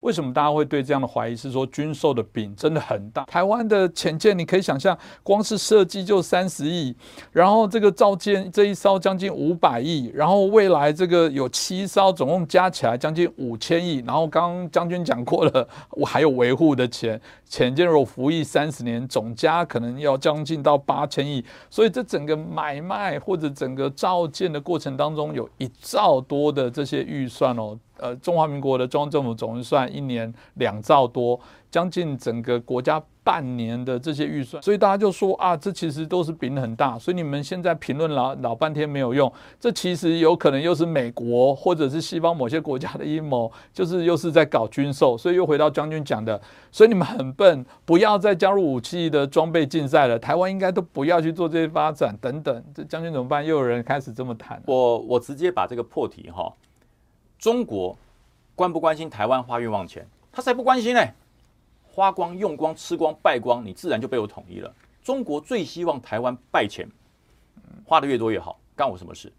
为什么大家会对这样的怀疑？是说军售的饼真的很大。台湾的潜舰，你可以想象，光是设计就三十亿，然后这个造舰这一艘将近五百亿，然后未来这个有七艘，总共加起来将近五千亿。然后刚将军讲过了，我还有维护的钱，潜舰如果服役三十年，总加可能要将近到八千亿。所以这整个买卖或者整个造舰的过程当中，有一兆多的这些预算哦。呃，中华民国的中央政府总预算一年两兆多，将近整个国家半年的这些预算，所以大家就说啊，这其实都是饼很大，所以你们现在评论老老半天没有用，这其实有可能又是美国或者是西方某些国家的阴谋，就是又是在搞军售，所以又回到将军讲的，所以你们很笨，不要再加入武器的装备竞赛了，台湾应该都不要去做这些发展等等，这将军怎么办？又有人开始这么谈，我我直接把这个破题哈。中国关不关心台湾花冤枉钱？他才不关心呢！花光、用光、吃光、败光，你自然就被我统一了。中国最希望台湾败钱，花的越多越好，干我什么事？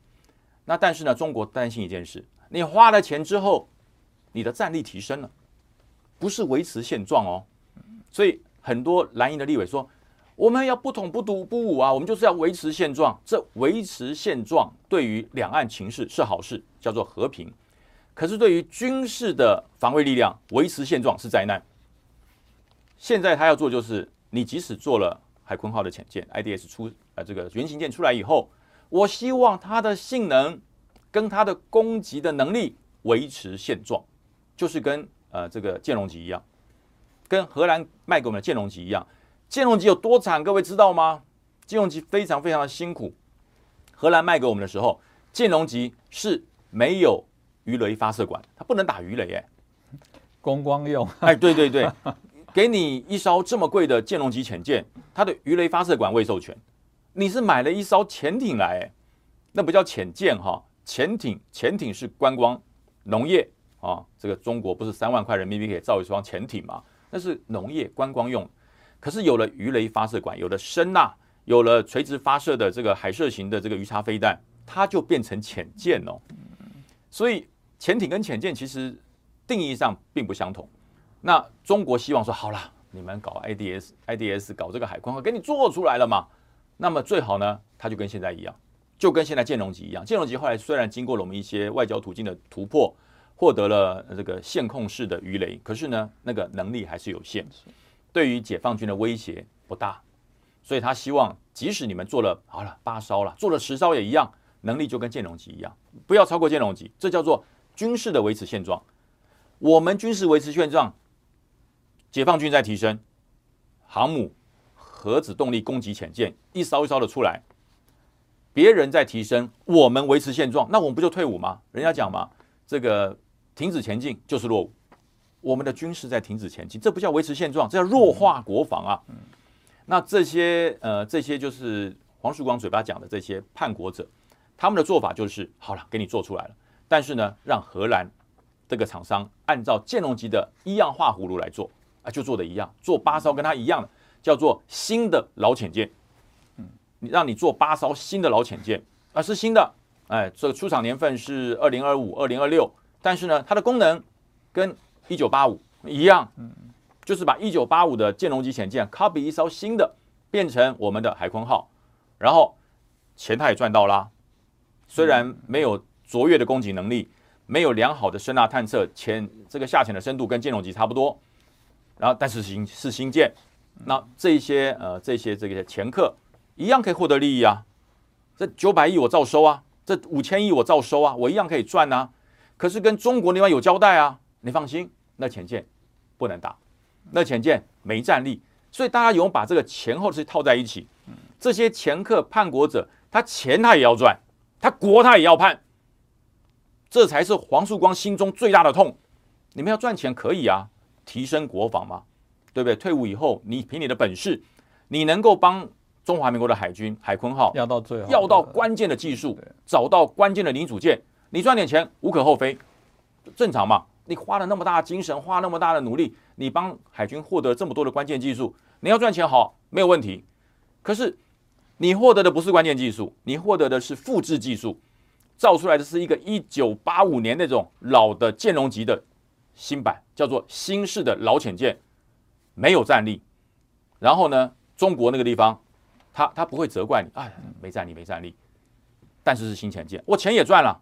那但是呢，中国担心一件事：你花了钱之后，你的战力提升了，不是维持现状哦。所以很多蓝营的立委说，我们要不统不独不武啊，我们就是要维持现状。这维持现状对于两岸情势是好事，叫做和平。可是，对于军事的防卫力量维持现状是灾难。现在他要做就是，你即使做了海鲲号的潜舰，IDS 出呃这个原型舰出来以后，我希望它的性能跟它的攻击的能力维持现状，就是跟呃这个舰龙级一样，跟荷兰卖给我们的舰龙级一样。舰龙级有多惨，各位知道吗？舰龙级非常非常的辛苦。荷兰卖给我们的时候，舰龙级是没有。鱼雷发射管，它不能打鱼雷哎，观光用。哎，对对对，给你一艘这么贵的舰龙级潜舰，它的鱼雷发射管未授权。你是买了一艘潜艇来，哎，那不叫潜舰哈，潜艇潜艇是观光农业啊。这个中国不是三万块人民币可以造一双潜艇吗？那是农业观光用。可是有了鱼雷发射管，有了声呐，有了垂直发射的这个海射型的这个鱼叉飞弹，它就变成潜舰哦。所以。潜艇跟潜舰其实定义上并不相同。那中国希望说好了，你们搞 IDS，IDS 搞这个海鲲号给你做出来了嘛？那么最好呢，它就跟现在一样，就跟现在舰龙级一样。舰龙级后来虽然经过了我们一些外交途径的突破，获得了这个线控式的鱼雷，可是呢，那个能力还是有限，对于解放军的威胁不大。所以他希望，即使你们做了好了八艘了，做了十艘也一样，能力就跟舰龙级一样，不要超过舰龙级。这叫做。军事的维持现状，我们军事维持现状，解放军在提升，航母、核子动力攻击潜舰一艘一艘的出来，别人在提升，我们维持现状，那我们不就退伍吗？人家讲嘛，这个停止前进就是落伍，我们的军事在停止前进，这不叫维持现状，这叫弱化国防啊。那这些呃，这些就是黄曙光嘴巴讲的这些叛国者，他们的做法就是好了，给你做出来了。但是呢，让荷兰这个厂商按照建龙级的一样画葫芦来做啊，就做的一样，做八艘跟它一样的，叫做新的老潜舰。嗯，你让你做八艘新的老潜舰啊，是新的，哎，这个出厂年份是二零二五、二零二六，但是呢，它的功能跟一九八五一样，嗯，就是把一九八五的建龙级潜舰 copy 一艘新的，变成我们的海鲲号，然后钱他也赚到啦，虽然没有。卓越的攻击能力，没有良好的声呐探测，潜这个下潜的深度跟舰龙级差不多，然后但是新是新舰，那这些呃这些这个前客一样可以获得利益啊，这九百亿我照收啊，这五千亿我照收啊，我一样可以赚啊，可是跟中国那边有交代啊，你放心，那潜舰不能打，那潜舰没战力，所以大家有把这个前后是套在一起，这些前客叛国者，他钱他也要赚，他国他也要判。这才是黄树光心中最大的痛。你们要赚钱可以啊，提升国防嘛，对不对？退伍以后，你凭你的本事，你能够帮中华民国的海军海鲲号要到最后，要到关键的技术，找到关键的零组件，你赚点钱无可厚非，正常嘛。你花了那么大的精神，花那么大的努力，你帮海军获得这么多的关键技术，你要赚钱好没有问题。可是你获得的不是关键技术，你获得的是复制技术。造出来的是一个一九八五年那种老的舰龙级的新版，叫做新式的老潜舰，没有战力。然后呢，中国那个地方，他他不会责怪你，哎，没战力，没战力。但是是新潜舰，我钱也赚了，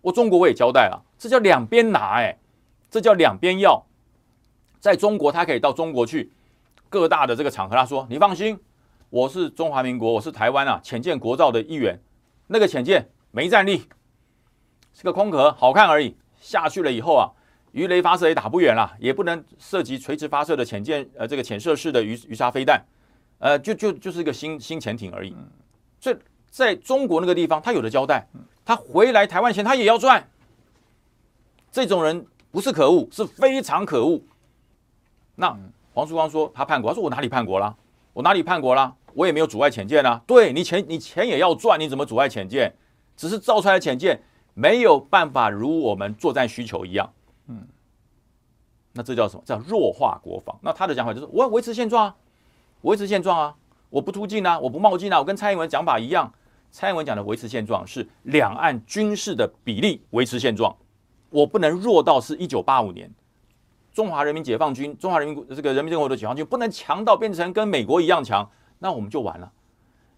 我中国我也交代了，这叫两边拿，哎，这叫两边要。在中国，他可以到中国去各大的这个场合，他说：“你放心，我是中华民国，我是台湾啊，浅舰国造的一员。那个浅舰没战力，是个空壳，好看而已。下去了以后啊。”鱼雷发射也打不远了，也不能涉及垂直发射的潜舰，呃，这个潜射式的鱼鱼叉飞弹，呃，就就就是一个新新潜艇而已。所以在中国那个地方，他有的交代，他回来台湾前他也要赚。这种人不是可恶，是非常可恶。那黄曙光说他叛国，他说我哪里叛国了？我哪里叛国了？我也没有阻碍潜舰啊。对你钱你钱也要赚，你怎么阻碍潜舰？只是造出来的潜舰没有办法如我们作战需求一样。嗯，那这叫什么？叫弱化国防。那他的讲法就是，我要维持现状啊，维持现状啊，我不突进啊，我不冒进啊，我跟蔡英文讲法一样。蔡英文讲的维持现状是两岸军事的比例维持现状，我不能弱到是一九八五年中华人民解放军、中华人民这个人民共和国的解放军不能强到变成跟美国一样强，那我们就完了。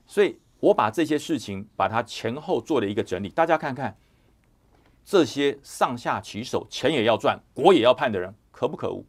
所以我把这些事情把它前后做了一个整理，大家看看。这些上下其手、钱也要赚、国也要判的人，可不可恶？